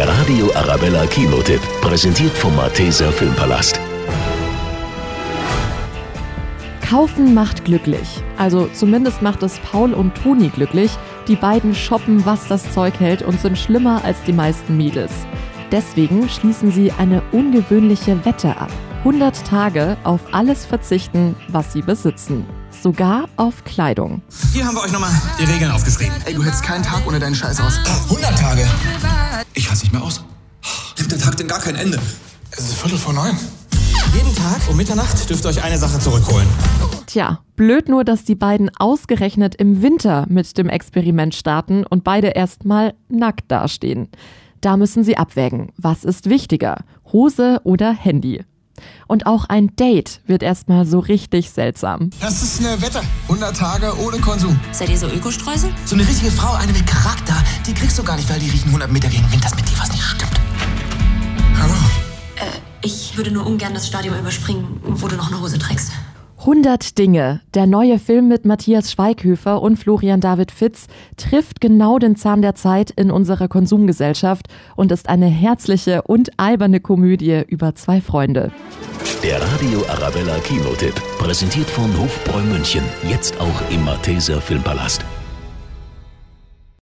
Der Radio Arabella Kinotipp, präsentiert vom Malteser Filmpalast. Kaufen macht glücklich. Also zumindest macht es Paul und Toni glücklich. Die beiden shoppen, was das Zeug hält und sind schlimmer als die meisten Mädels. Deswegen schließen sie eine ungewöhnliche Wette ab. 100 Tage auf alles verzichten, was sie besitzen. Sogar auf Kleidung. Hier haben wir euch nochmal die Regeln aufgeschrieben. Ey, du hältst keinen Tag ohne deinen Scheiß aus. 100 Tage. Gar kein Ende? Es ist Viertel vor neun. Jeden Tag um Mitternacht dürft ihr euch eine Sache zurückholen. Tja, blöd nur, dass die beiden ausgerechnet im Winter mit dem Experiment starten und beide erstmal nackt dastehen. Da müssen sie abwägen, was ist wichtiger, Hose oder Handy. Und auch ein Date wird erstmal so richtig seltsam. Das ist eine Wette. 100 Tage ohne Konsum. Seid ihr so Ökostreusel? So eine richtige Frau, eine mit Charakter, die kriegst du gar nicht, weil die riechen 100 Meter gegen Wind, dass mit dir was nicht Hallo. Ich würde nur ungern das Stadium überspringen, wo du noch eine Hose trägst. 100 Dinge. Der neue Film mit Matthias Schweighöfer und Florian David Fitz trifft genau den Zahn der Zeit in unserer Konsumgesellschaft und ist eine herzliche und alberne Komödie über zwei Freunde. Der Radio Arabella Kinotipp, präsentiert von Hofbräu München. Jetzt auch im Malteser Filmpalast.